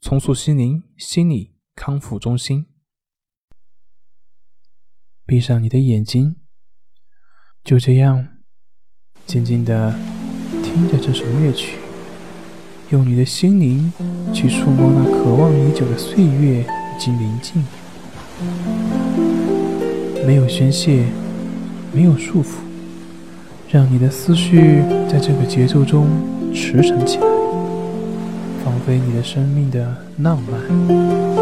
重塑心灵心理康复中心。闭上你的眼睛，就这样静静的听着这首乐曲，用你的心灵去触摸那渴望已久的岁月以及宁静。没有宣泄，没有束缚，让你的思绪在这个节奏中驰骋起来。回你的生命的浪漫，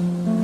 Mm-hmm.